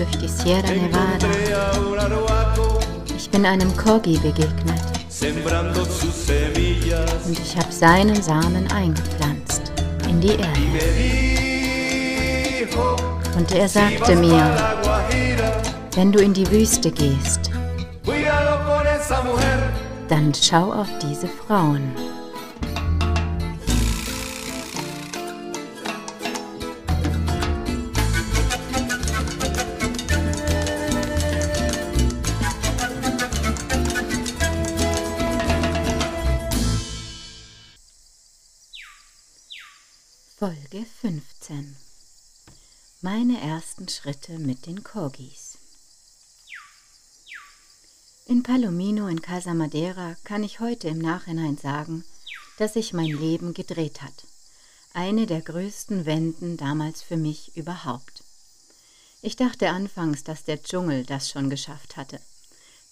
durch die Sierra Nevada. Ich bin einem Corgi begegnet. Und ich habe seinen Samen eingepflanzt in die Erde. Und er sagte mir, wenn du in die Wüste gehst, dann schau auf diese Frauen. Meine ersten Schritte mit den Corgis In Palomino in Casa Madeira kann ich heute im Nachhinein sagen, dass sich mein Leben gedreht hat. Eine der größten Wenden damals für mich überhaupt. Ich dachte anfangs, dass der Dschungel das schon geschafft hatte,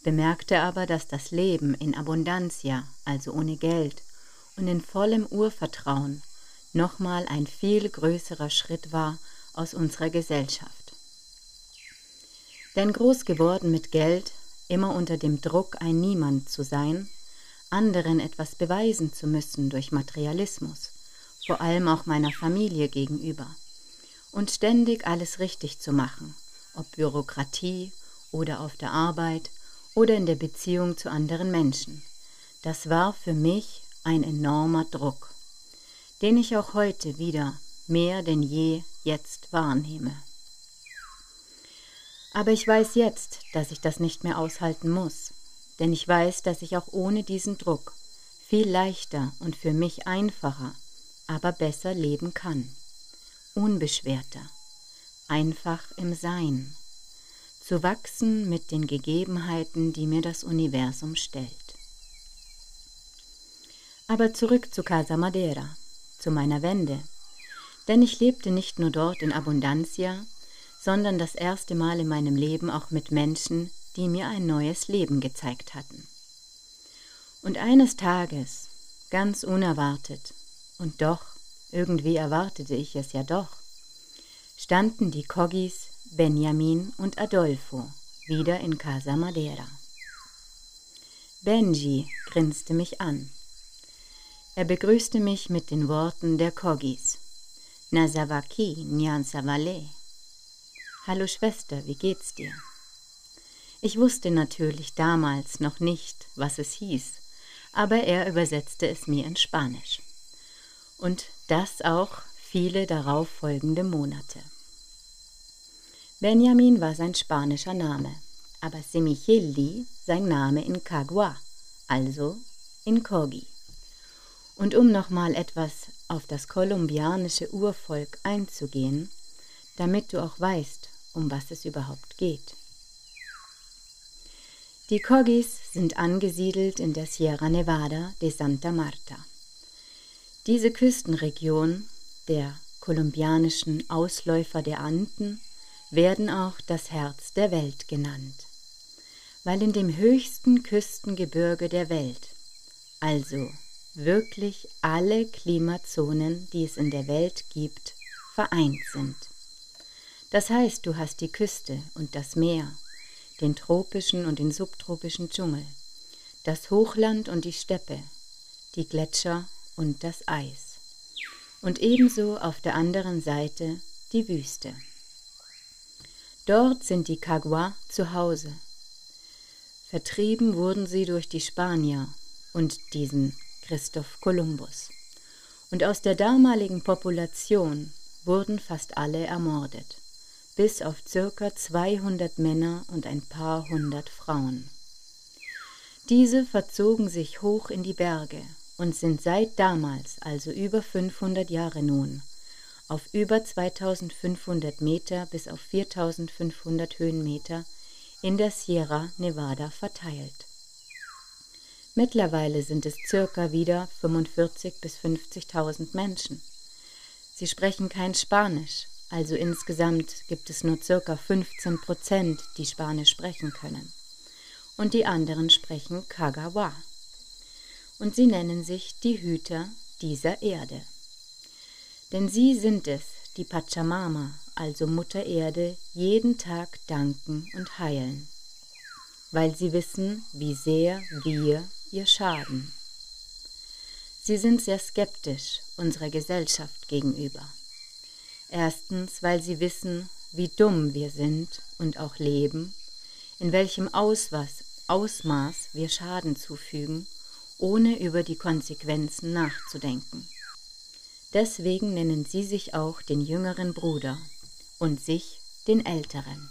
bemerkte aber, dass das Leben in Abundantia, also ohne Geld, und in vollem Urvertrauen nochmal ein viel größerer Schritt war aus unserer Gesellschaft. Denn groß geworden mit Geld, immer unter dem Druck, ein Niemand zu sein, anderen etwas beweisen zu müssen durch Materialismus, vor allem auch meiner Familie gegenüber, und ständig alles richtig zu machen, ob Bürokratie oder auf der Arbeit oder in der Beziehung zu anderen Menschen. Das war für mich ein enormer Druck den ich auch heute wieder mehr denn je jetzt wahrnehme. Aber ich weiß jetzt, dass ich das nicht mehr aushalten muss, denn ich weiß, dass ich auch ohne diesen Druck viel leichter und für mich einfacher, aber besser leben kann, unbeschwerter, einfach im Sein, zu wachsen mit den Gegebenheiten, die mir das Universum stellt. Aber zurück zu Casa Madeira zu meiner Wende. Denn ich lebte nicht nur dort in Abundantia, sondern das erste Mal in meinem Leben auch mit Menschen, die mir ein neues Leben gezeigt hatten. Und eines Tages, ganz unerwartet, und doch, irgendwie erwartete ich es ja doch, standen die Coggis Benjamin und Adolfo wieder in Casa Madeira. Benji grinste mich an. Er begrüßte mich mit den Worten der Kogis. Nazavaki Nyansavale. Hallo Schwester, wie geht's dir? Ich wusste natürlich damals noch nicht, was es hieß, aber er übersetzte es mir in Spanisch. Und das auch viele darauf folgende Monate. Benjamin war sein spanischer Name, aber Semicheli sein Name in Cagua, also in Kogi. Und um nochmal etwas auf das kolumbianische Urvolk einzugehen, damit du auch weißt, um was es überhaupt geht. Die Cogis sind angesiedelt in der Sierra Nevada de Santa Marta. Diese Küstenregion, der kolumbianischen Ausläufer der Anden, werden auch das Herz der Welt genannt, weil in dem höchsten Küstengebirge der Welt, also wirklich alle Klimazonen, die es in der Welt gibt, vereint sind. Das heißt, du hast die Küste und das Meer, den tropischen und den subtropischen Dschungel, das Hochland und die Steppe, die Gletscher und das Eis. Und ebenso auf der anderen Seite die Wüste. Dort sind die Kagwa zu Hause. Vertrieben wurden sie durch die Spanier und diesen Christoph Kolumbus. Und aus der damaligen Population wurden fast alle ermordet, bis auf circa 200 Männer und ein paar hundert Frauen. Diese verzogen sich hoch in die Berge und sind seit damals, also über 500 Jahre nun, auf über 2500 Meter bis auf 4500 Höhenmeter in der Sierra Nevada verteilt. Mittlerweile sind es circa wieder 45.000 bis 50.000 Menschen. Sie sprechen kein Spanisch, also insgesamt gibt es nur circa 15 Prozent, die Spanisch sprechen können. Und die anderen sprechen Kagawa. Und sie nennen sich die Hüter dieser Erde. Denn sie sind es, die Pachamama, also Mutter Erde, jeden Tag danken und heilen, weil sie wissen, wie sehr wir ihr schaden. Sie sind sehr skeptisch unserer Gesellschaft gegenüber. Erstens, weil sie wissen, wie dumm wir sind und auch leben, in welchem Ausmaß, Ausmaß wir Schaden zufügen, ohne über die Konsequenzen nachzudenken. Deswegen nennen sie sich auch den jüngeren Bruder und sich den älteren.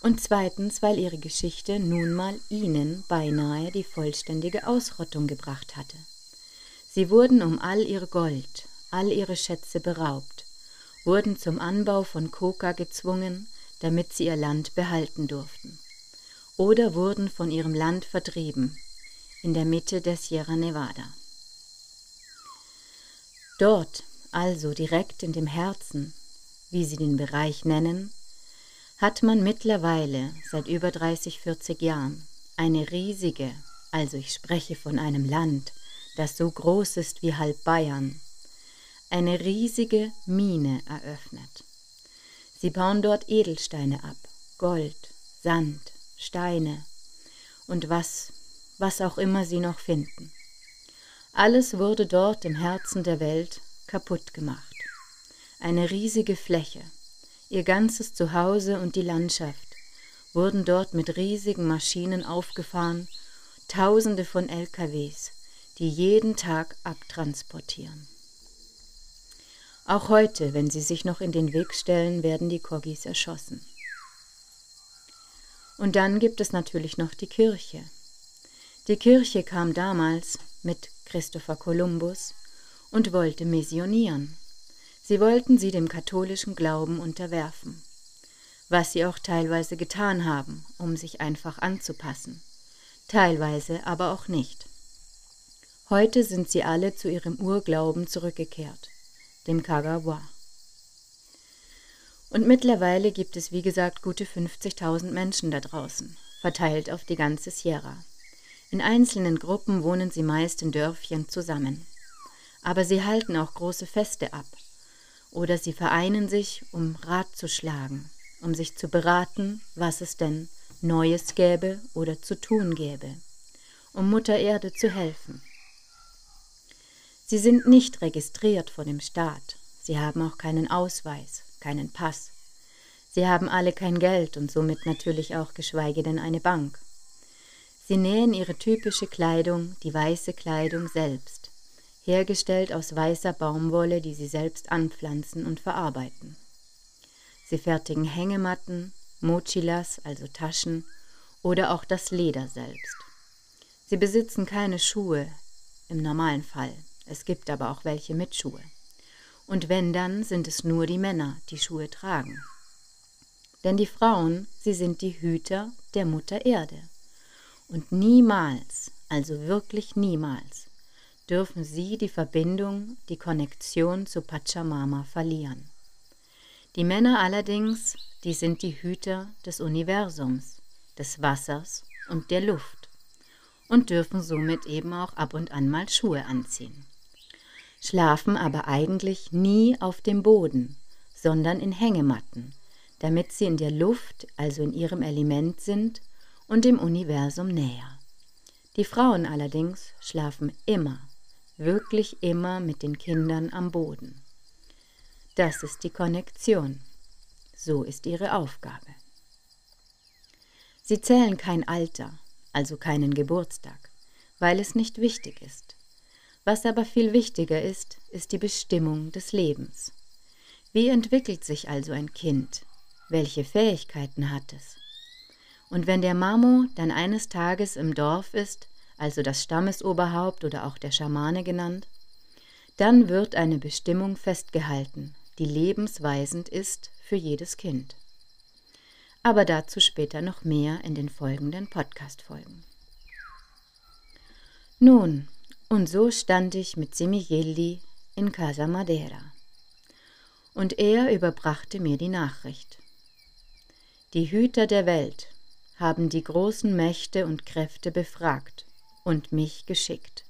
Und zweitens, weil ihre Geschichte nun mal ihnen beinahe die vollständige Ausrottung gebracht hatte. Sie wurden um all ihr Gold, all ihre Schätze beraubt, wurden zum Anbau von Coca gezwungen, damit sie ihr Land behalten durften, oder wurden von ihrem Land vertrieben, in der Mitte der Sierra Nevada. Dort, also direkt in dem Herzen, wie sie den Bereich nennen, hat man mittlerweile seit über 30, 40 Jahren eine riesige, also ich spreche von einem Land, das so groß ist wie halb Bayern, eine riesige Mine eröffnet. Sie bauen dort Edelsteine ab, Gold, Sand, Steine und was, was auch immer sie noch finden. Alles wurde dort im Herzen der Welt kaputt gemacht. Eine riesige Fläche, ihr ganzes Zuhause und die Landschaft wurden dort mit riesigen Maschinen aufgefahren, Tausende von LKWs, die jeden Tag abtransportieren. Auch heute, wenn sie sich noch in den Weg stellen, werden die Kogis erschossen. Und dann gibt es natürlich noch die Kirche. Die Kirche kam damals mit Christopher Columbus und wollte missionieren. Sie wollten sie dem katholischen Glauben unterwerfen, was sie auch teilweise getan haben, um sich einfach anzupassen, teilweise aber auch nicht. Heute sind sie alle zu ihrem Urglauben zurückgekehrt dem Kagawa. Und mittlerweile gibt es, wie gesagt, gute 50.000 Menschen da draußen, verteilt auf die ganze Sierra. In einzelnen Gruppen wohnen sie meist in Dörfchen zusammen. Aber sie halten auch große Feste ab. Oder sie vereinen sich, um Rat zu schlagen, um sich zu beraten, was es denn Neues gäbe oder zu tun gäbe, um Mutter Erde zu helfen. Sie sind nicht registriert vor dem Staat. Sie haben auch keinen Ausweis, keinen Pass. Sie haben alle kein Geld und somit natürlich auch geschweige denn eine Bank. Sie nähen ihre typische Kleidung, die weiße Kleidung selbst, hergestellt aus weißer Baumwolle, die sie selbst anpflanzen und verarbeiten. Sie fertigen Hängematten, Mochilas, also Taschen, oder auch das Leder selbst. Sie besitzen keine Schuhe im normalen Fall. Es gibt aber auch welche mit Schuhe. Und wenn dann, sind es nur die Männer, die Schuhe tragen. Denn die Frauen, sie sind die Hüter der Mutter Erde. Und niemals, also wirklich niemals, dürfen sie die Verbindung, die Konnektion zu Pachamama verlieren. Die Männer allerdings, die sind die Hüter des Universums, des Wassers und der Luft und dürfen somit eben auch ab und an mal Schuhe anziehen schlafen aber eigentlich nie auf dem Boden, sondern in Hängematten, damit sie in der Luft, also in ihrem Element sind und dem Universum näher. Die Frauen allerdings schlafen immer, wirklich immer mit den Kindern am Boden. Das ist die Konnektion. So ist ihre Aufgabe. Sie zählen kein Alter, also keinen Geburtstag, weil es nicht wichtig ist. Was aber viel wichtiger ist, ist die Bestimmung des Lebens. Wie entwickelt sich also ein Kind? Welche Fähigkeiten hat es? Und wenn der Mamo dann eines Tages im Dorf ist, also das Stammesoberhaupt oder auch der Schamane genannt, dann wird eine Bestimmung festgehalten, die lebensweisend ist für jedes Kind. Aber dazu später noch mehr in den folgenden Podcast-Folgen. Nun, und so stand ich mit Semigelli in Casa Madeira. Und er überbrachte mir die Nachricht. Die Hüter der Welt haben die großen Mächte und Kräfte befragt und mich geschickt.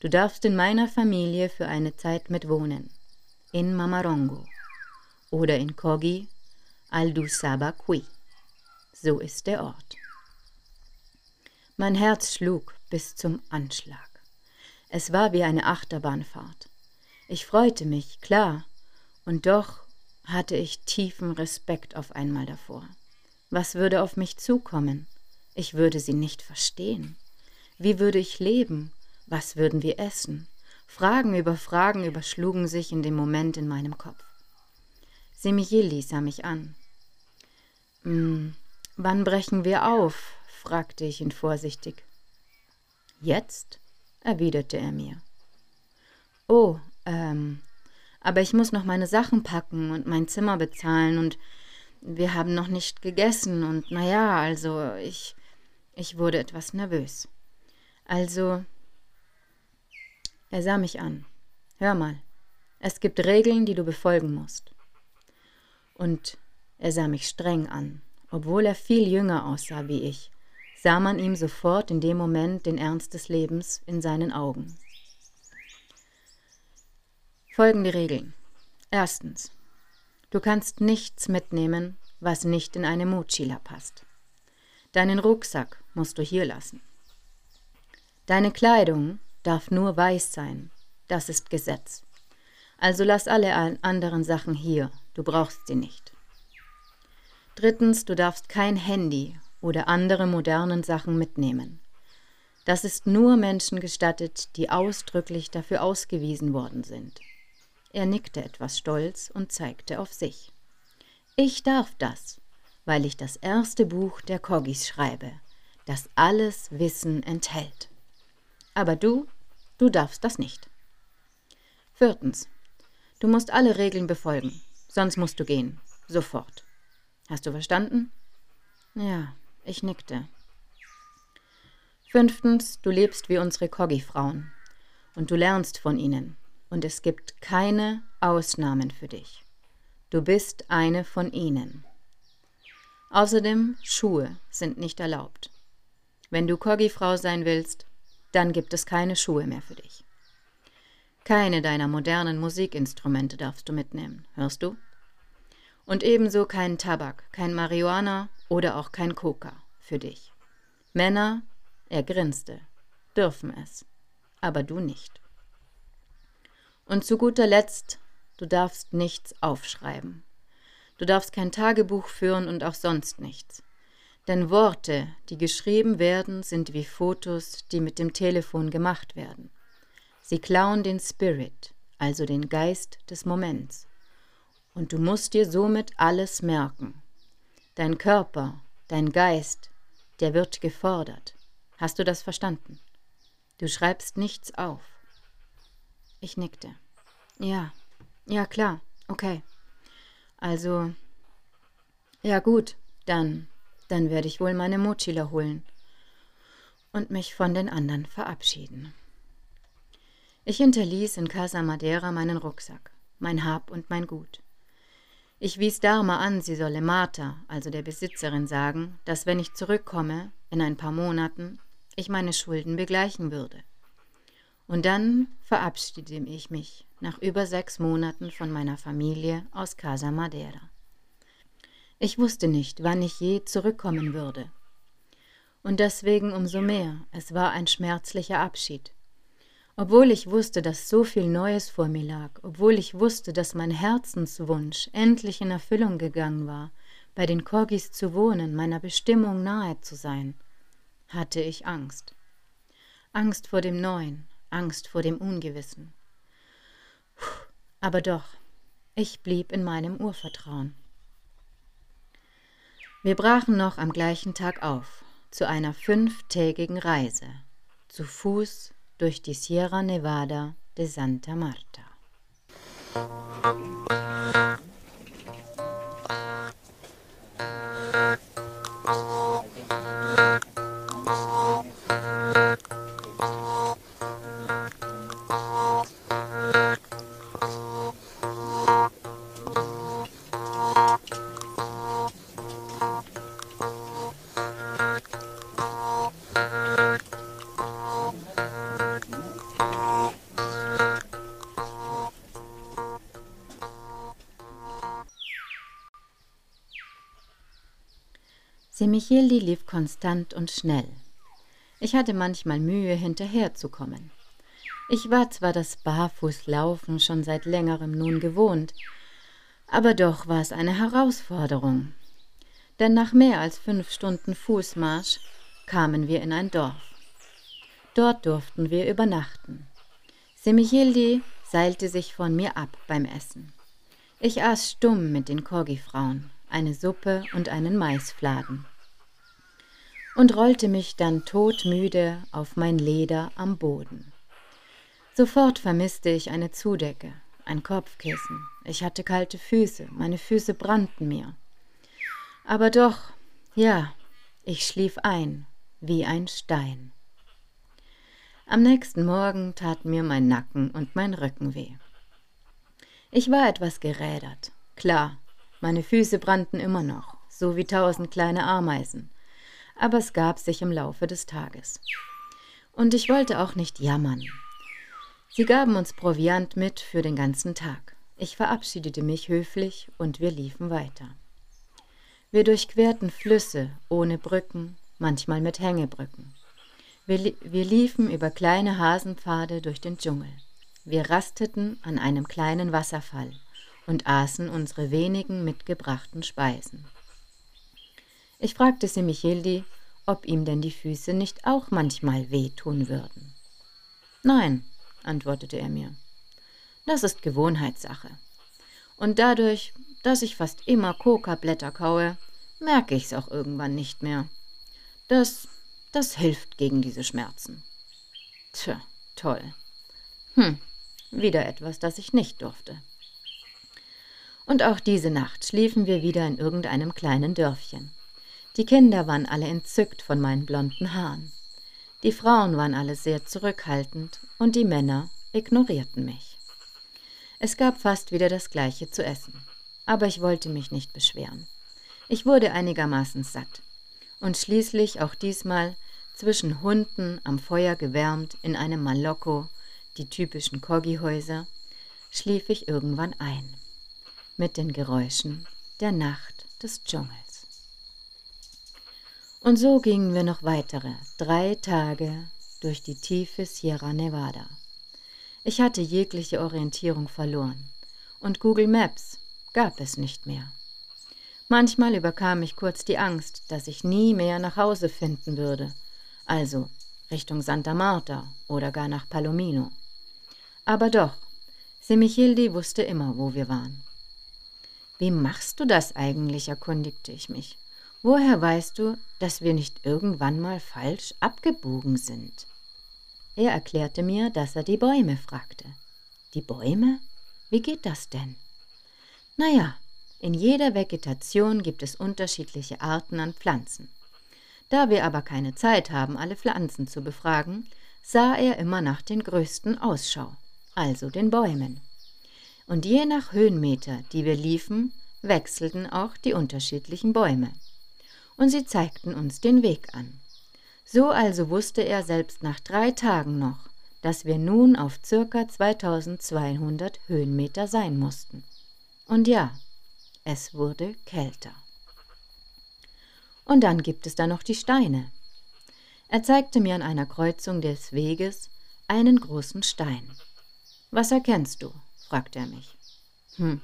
Du darfst in meiner Familie für eine Zeit mitwohnen, in Mamarongo, oder in Kogi Aldusaba Qui. So ist der Ort. Mein Herz schlug bis zum Anschlag. Es war wie eine Achterbahnfahrt. Ich freute mich, klar, und doch hatte ich tiefen Respekt auf einmal davor. Was würde auf mich zukommen? Ich würde sie nicht verstehen. Wie würde ich leben? Was würden wir essen? Fragen über Fragen überschlugen sich in dem Moment in meinem Kopf. Semijeli sah mich an. Hm, wann brechen wir auf? fragte ich ihn vorsichtig. Jetzt? erwiderte er mir. Oh, ähm, aber ich muss noch meine Sachen packen und mein Zimmer bezahlen und wir haben noch nicht gegessen und naja, also ich. Ich wurde etwas nervös. Also. Er sah mich an. Hör mal, es gibt Regeln, die du befolgen musst. Und er sah mich streng an, obwohl er viel jünger aussah wie ich sah man ihm sofort in dem Moment den Ernst des Lebens in seinen Augen. Folgende Regeln. Erstens. Du kannst nichts mitnehmen, was nicht in eine Mochila passt. Deinen Rucksack musst du hier lassen. Deine Kleidung darf nur weiß sein. Das ist Gesetz. Also lass alle anderen Sachen hier. Du brauchst sie nicht. Drittens, du darfst kein Handy oder andere modernen Sachen mitnehmen. Das ist nur Menschen gestattet, die ausdrücklich dafür ausgewiesen worden sind. Er nickte etwas stolz und zeigte auf sich. Ich darf das, weil ich das erste Buch der Koggis schreibe, das alles Wissen enthält. Aber du, du darfst das nicht. Viertens. Du musst alle Regeln befolgen, sonst musst du gehen, sofort. Hast du verstanden? Ja, ich nickte. Fünftens, du lebst wie unsere Koggi-Frauen und du lernst von ihnen und es gibt keine Ausnahmen für dich. Du bist eine von ihnen. Außerdem, Schuhe sind nicht erlaubt. Wenn du Koggi-Frau sein willst, dann gibt es keine Schuhe mehr für dich. Keine deiner modernen Musikinstrumente darfst du mitnehmen, hörst du? Und ebenso keinen Tabak, kein Marihuana oder auch kein Coca für dich. Männer, er grinste, dürfen es, aber du nicht. Und zu guter Letzt, du darfst nichts aufschreiben. Du darfst kein Tagebuch führen und auch sonst nichts. Denn Worte, die geschrieben werden, sind wie Fotos, die mit dem Telefon gemacht werden. Sie klauen den Spirit, also den Geist des Moments. Und du musst dir somit alles merken. Dein Körper, dein Geist, der wird gefordert. Hast du das verstanden? Du schreibst nichts auf. Ich nickte. Ja, ja klar, okay. Also, ja gut, dann, dann werde ich wohl meine Mochila holen und mich von den anderen verabschieden. Ich hinterließ in Casa Madeira meinen Rucksack, mein Hab und mein Gut. Ich wies Dharma an, sie solle Martha, also der Besitzerin, sagen, dass wenn ich zurückkomme, in ein paar Monaten, ich meine Schulden begleichen würde. Und dann verabschiedete ich mich nach über sechs Monaten von meiner Familie aus Casa Madeira. Ich wusste nicht, wann ich je zurückkommen würde. Und deswegen umso mehr, es war ein schmerzlicher Abschied. Obwohl ich wusste, dass so viel Neues vor mir lag, obwohl ich wusste, dass mein Herzenswunsch endlich in Erfüllung gegangen war, bei den Korgis zu wohnen, meiner Bestimmung nahe zu sein, hatte ich Angst. Angst vor dem Neuen, Angst vor dem Ungewissen. Aber doch, ich blieb in meinem Urvertrauen. Wir brachen noch am gleichen Tag auf zu einer fünftägigen Reise, zu Fuß durch die Sierra Nevada de Santa Marta. Semichildi lief konstant und schnell. Ich hatte manchmal Mühe, hinterherzukommen. Ich war zwar das Barfußlaufen schon seit längerem nun gewohnt, aber doch war es eine Herausforderung. Denn nach mehr als fünf Stunden Fußmarsch kamen wir in ein Dorf. Dort durften wir übernachten. Semichildi seilte sich von mir ab beim Essen. Ich aß stumm mit den Korgi-Frauen, eine Suppe und einen Maisfladen und rollte mich dann todmüde auf mein Leder am Boden. Sofort vermisste ich eine Zudecke, ein Kopfkissen. Ich hatte kalte Füße, meine Füße brannten mir. Aber doch, ja, ich schlief ein, wie ein Stein. Am nächsten Morgen taten mir mein Nacken und mein Rücken weh. Ich war etwas gerädert. Klar, meine Füße brannten immer noch, so wie tausend kleine Ameisen, aber es gab sich im Laufe des Tages. Und ich wollte auch nicht jammern. Sie gaben uns Proviant mit für den ganzen Tag. Ich verabschiedete mich höflich und wir liefen weiter. Wir durchquerten Flüsse ohne Brücken, manchmal mit Hängebrücken. Wir, wir liefen über kleine Hasenpfade durch den Dschungel. Wir rasteten an einem kleinen Wasserfall und aßen unsere wenigen mitgebrachten Speisen. Ich fragte Semichildi, ob ihm denn die Füße nicht auch manchmal wehtun würden. Nein, antwortete er mir. Das ist Gewohnheitssache. Und dadurch, dass ich fast immer Kokablätter kaue, merke ich's auch irgendwann nicht mehr. Das, das hilft gegen diese Schmerzen. Tja, toll. Hm, wieder etwas, das ich nicht durfte. Und auch diese Nacht schliefen wir wieder in irgendeinem kleinen Dörfchen. Die Kinder waren alle entzückt von meinen blonden Haaren. Die Frauen waren alle sehr zurückhaltend und die Männer ignorierten mich. Es gab fast wieder das gleiche zu essen, aber ich wollte mich nicht beschweren. Ich wurde einigermaßen satt und schließlich auch diesmal zwischen Hunden am Feuer gewärmt in einem Malocco, die typischen Kogi-Häuser, schlief ich irgendwann ein, mit den Geräuschen der Nacht des Dschungels. Und so gingen wir noch weitere drei Tage durch die tiefe Sierra Nevada. Ich hatte jegliche Orientierung verloren und Google Maps gab es nicht mehr. Manchmal überkam mich kurz die Angst, dass ich nie mehr nach Hause finden würde, also Richtung Santa Marta oder gar nach Palomino. Aber doch, Semichildi wusste immer, wo wir waren. Wie machst du das eigentlich? erkundigte ich mich. Woher weißt du, dass wir nicht irgendwann mal falsch abgebogen sind? Er erklärte mir, dass er die Bäume fragte. Die Bäume? Wie geht das denn? Naja, in jeder Vegetation gibt es unterschiedliche Arten an Pflanzen. Da wir aber keine Zeit haben, alle Pflanzen zu befragen, sah er immer nach den größten Ausschau, also den Bäumen. Und je nach Höhenmeter, die wir liefen, wechselten auch die unterschiedlichen Bäume und sie zeigten uns den Weg an. So also wusste er selbst nach drei Tagen noch, dass wir nun auf circa 2200 Höhenmeter sein mussten. Und ja, es wurde kälter. Und dann gibt es da noch die Steine. Er zeigte mir an einer Kreuzung des Weges einen großen Stein. Was erkennst du? fragte er mich. Hm,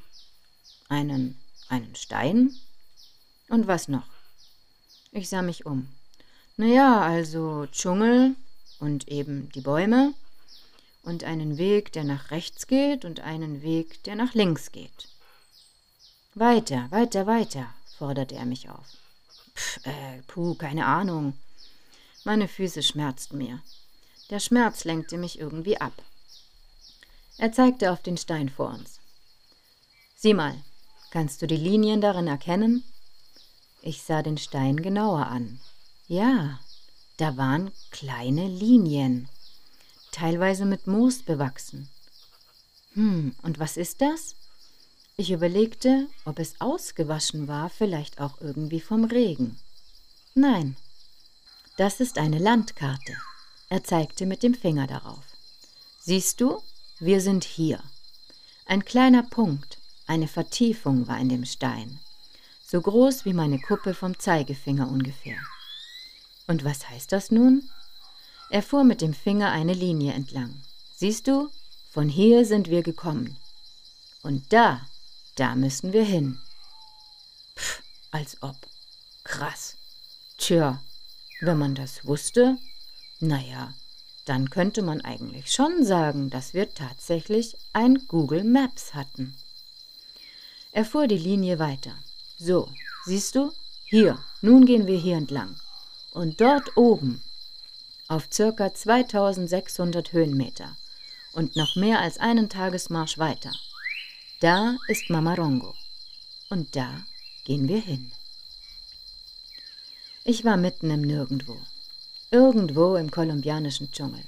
einen, einen Stein? Und was noch? Ich sah mich um. Naja, also Dschungel und eben die Bäume und einen Weg, der nach rechts geht und einen Weg, der nach links geht. Weiter, weiter, weiter, forderte er mich auf. Pff, äh, puh, keine Ahnung. Meine Füße schmerzten mir. Der Schmerz lenkte mich irgendwie ab. Er zeigte auf den Stein vor uns. Sieh mal, kannst du die Linien darin erkennen? Ich sah den Stein genauer an. Ja, da waren kleine Linien, teilweise mit Moos bewachsen. Hm, und was ist das? Ich überlegte, ob es ausgewaschen war, vielleicht auch irgendwie vom Regen. Nein, das ist eine Landkarte. Er zeigte mit dem Finger darauf. Siehst du, wir sind hier. Ein kleiner Punkt, eine Vertiefung war in dem Stein so groß wie meine Kuppe vom Zeigefinger ungefähr. Und was heißt das nun? Er fuhr mit dem Finger eine Linie entlang. Siehst du, von hier sind wir gekommen. Und da, da müssen wir hin. Pff, als ob. Krass. Tja, wenn man das wusste, naja, dann könnte man eigentlich schon sagen, dass wir tatsächlich ein Google Maps hatten. Er fuhr die Linie weiter. So, siehst du? Hier, nun gehen wir hier entlang. Und dort oben, auf circa 2600 Höhenmeter und noch mehr als einen Tagesmarsch weiter, da ist Mamarongo. Und da gehen wir hin. Ich war mitten im Nirgendwo. Irgendwo im kolumbianischen Dschungel,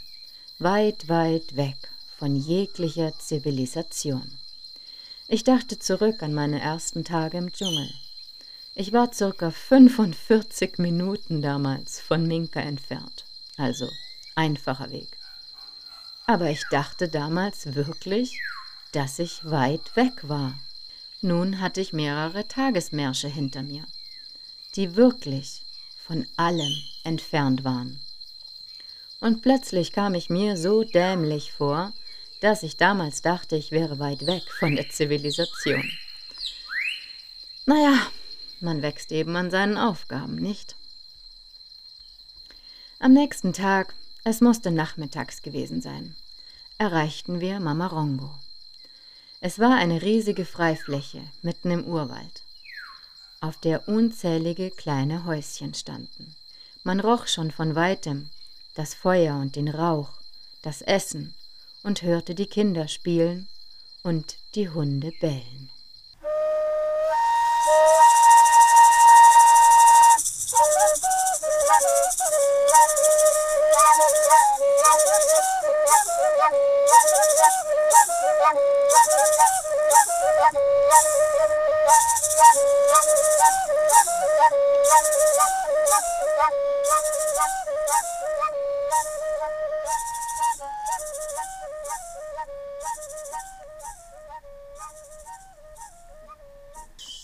weit, weit weg von jeglicher Zivilisation. Ich dachte zurück an meine ersten Tage im Dschungel. Ich war circa 45 Minuten damals von Minka entfernt, also einfacher Weg. Aber ich dachte damals wirklich, dass ich weit weg war. Nun hatte ich mehrere Tagesmärsche hinter mir, die wirklich von allem entfernt waren. Und plötzlich kam ich mir so dämlich vor, dass ich damals dachte, ich wäre weit weg von der Zivilisation. Naja, man wächst eben an seinen Aufgaben, nicht? Am nächsten Tag, es musste nachmittags gewesen sein, erreichten wir Mamarongo. Es war eine riesige Freifläche mitten im Urwald auf der unzählige kleine Häuschen standen. Man roch schon von weitem das Feuer und den Rauch, das Essen und hörte die Kinder spielen und die Hunde bellen.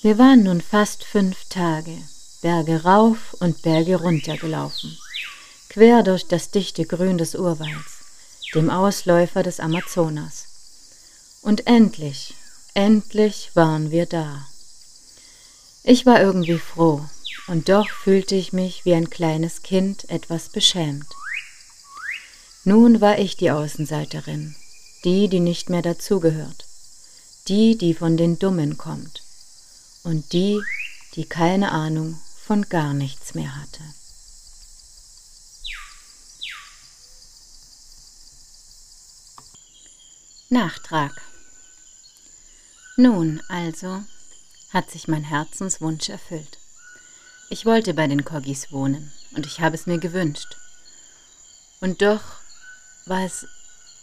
Wir waren nun fast fünf Tage, Berge rauf und Berge runter gelaufen, quer durch das dichte Grün des Urwalds, dem Ausläufer des Amazonas. Und endlich, endlich waren wir da. Ich war irgendwie froh, und doch fühlte ich mich wie ein kleines Kind etwas beschämt. Nun war ich die Außenseiterin, die, die nicht mehr dazugehört, die, die von den Dummen kommt und die, die keine Ahnung von gar nichts mehr hatte. Nachtrag. Nun also hat sich mein Herzenswunsch erfüllt. Ich wollte bei den Corgis wohnen und ich habe es mir gewünscht. Und doch war es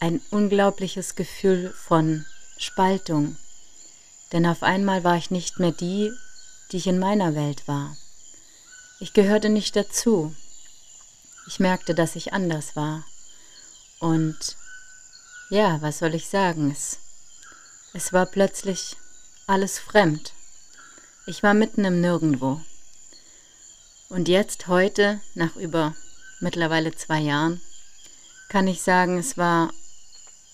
ein unglaubliches Gefühl von Spaltung denn auf einmal war ich nicht mehr die, die ich in meiner Welt war. Ich gehörte nicht dazu. Ich merkte, dass ich anders war. Und ja, was soll ich sagen? Es, es war plötzlich alles fremd. Ich war mitten im Nirgendwo. Und jetzt, heute, nach über mittlerweile zwei Jahren, kann ich sagen, es war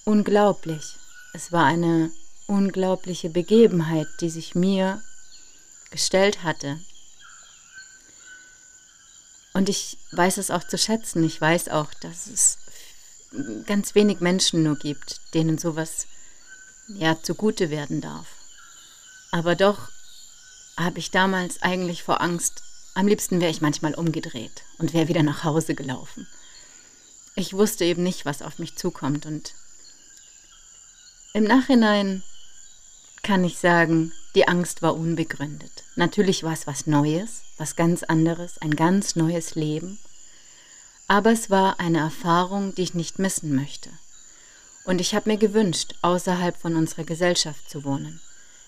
unglaublich. Es war eine unglaubliche Begebenheit, die sich mir gestellt hatte. Und ich weiß es auch zu schätzen. Ich weiß auch, dass es ganz wenig Menschen nur gibt, denen sowas ja zugute werden darf. Aber doch habe ich damals eigentlich vor Angst, am liebsten wäre ich manchmal umgedreht und wäre wieder nach Hause gelaufen. Ich wusste eben nicht, was auf mich zukommt und im Nachhinein kann ich sagen, die Angst war unbegründet. Natürlich war es was Neues, was ganz anderes, ein ganz neues Leben. Aber es war eine Erfahrung, die ich nicht missen möchte. Und ich habe mir gewünscht, außerhalb von unserer Gesellschaft zu wohnen.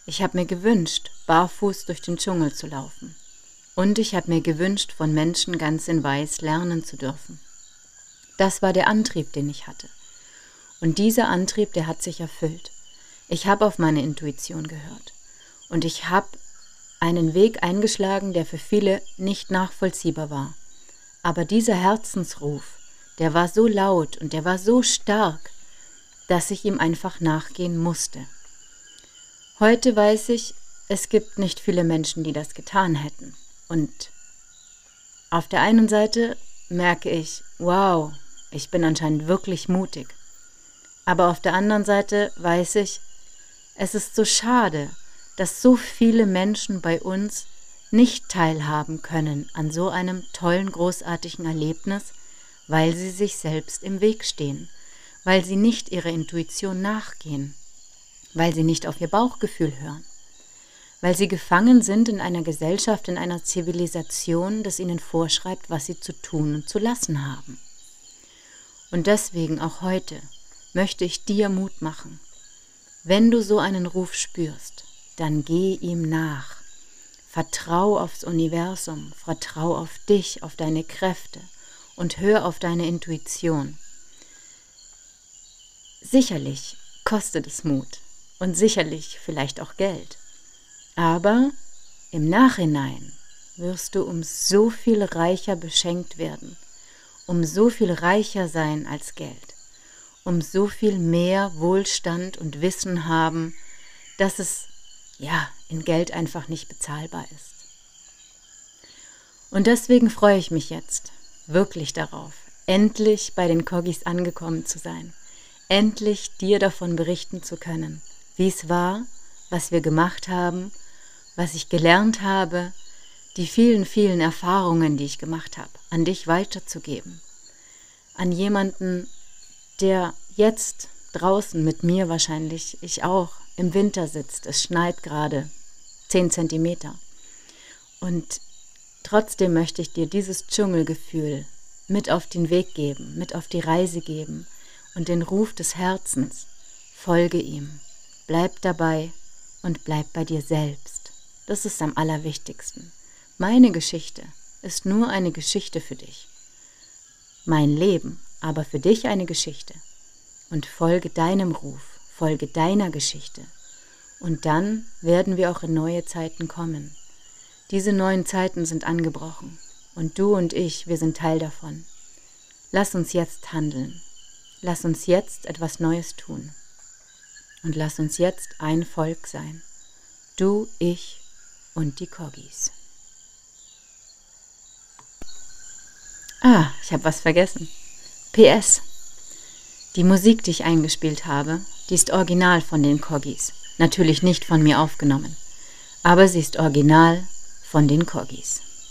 Ich habe mir gewünscht, barfuß durch den Dschungel zu laufen. Und ich habe mir gewünscht, von Menschen ganz in Weiß lernen zu dürfen. Das war der Antrieb, den ich hatte. Und dieser Antrieb, der hat sich erfüllt. Ich habe auf meine Intuition gehört und ich habe einen Weg eingeschlagen, der für viele nicht nachvollziehbar war. Aber dieser Herzensruf, der war so laut und der war so stark, dass ich ihm einfach nachgehen musste. Heute weiß ich, es gibt nicht viele Menschen, die das getan hätten. Und auf der einen Seite merke ich, wow, ich bin anscheinend wirklich mutig. Aber auf der anderen Seite weiß ich, es ist so schade, dass so viele Menschen bei uns nicht teilhaben können an so einem tollen, großartigen Erlebnis, weil sie sich selbst im Weg stehen, weil sie nicht ihrer Intuition nachgehen, weil sie nicht auf ihr Bauchgefühl hören, weil sie gefangen sind in einer Gesellschaft, in einer Zivilisation, das ihnen vorschreibt, was sie zu tun und zu lassen haben. Und deswegen auch heute möchte ich dir Mut machen. Wenn du so einen Ruf spürst, dann geh ihm nach. Vertrau aufs Universum, vertrau auf dich, auf deine Kräfte und hör auf deine Intuition. Sicherlich kostet es Mut und sicherlich vielleicht auch Geld. Aber im Nachhinein wirst du um so viel reicher beschenkt werden, um so viel reicher sein als Geld, um so viel mehr Wohlstand und Wissen haben, dass es ja in Geld einfach nicht bezahlbar ist. Und deswegen freue ich mich jetzt wirklich darauf, endlich bei den Kogis angekommen zu sein, endlich dir davon berichten zu können, wie es war, was wir gemacht haben, was ich gelernt habe, die vielen, vielen Erfahrungen, die ich gemacht habe, an dich weiterzugeben, an jemanden, der jetzt draußen mit mir wahrscheinlich, ich auch, im Winter sitzt, es schneit gerade 10 Zentimeter. Und trotzdem möchte ich dir dieses Dschungelgefühl mit auf den Weg geben, mit auf die Reise geben und den Ruf des Herzens. Folge ihm, bleib dabei und bleib bei dir selbst. Das ist am allerwichtigsten. Meine Geschichte ist nur eine Geschichte für dich. Mein Leben, aber für dich eine Geschichte. Und folge deinem Ruf, folge deiner Geschichte. Und dann werden wir auch in neue Zeiten kommen. Diese neuen Zeiten sind angebrochen. Und du und ich, wir sind Teil davon. Lass uns jetzt handeln. Lass uns jetzt etwas Neues tun. Und lass uns jetzt ein Volk sein. Du, ich und die Kogis. Ah, ich habe was vergessen. PS. Die Musik, die ich eingespielt habe, die ist original von den Kogis. Natürlich nicht von mir aufgenommen. Aber sie ist original von den Kogis.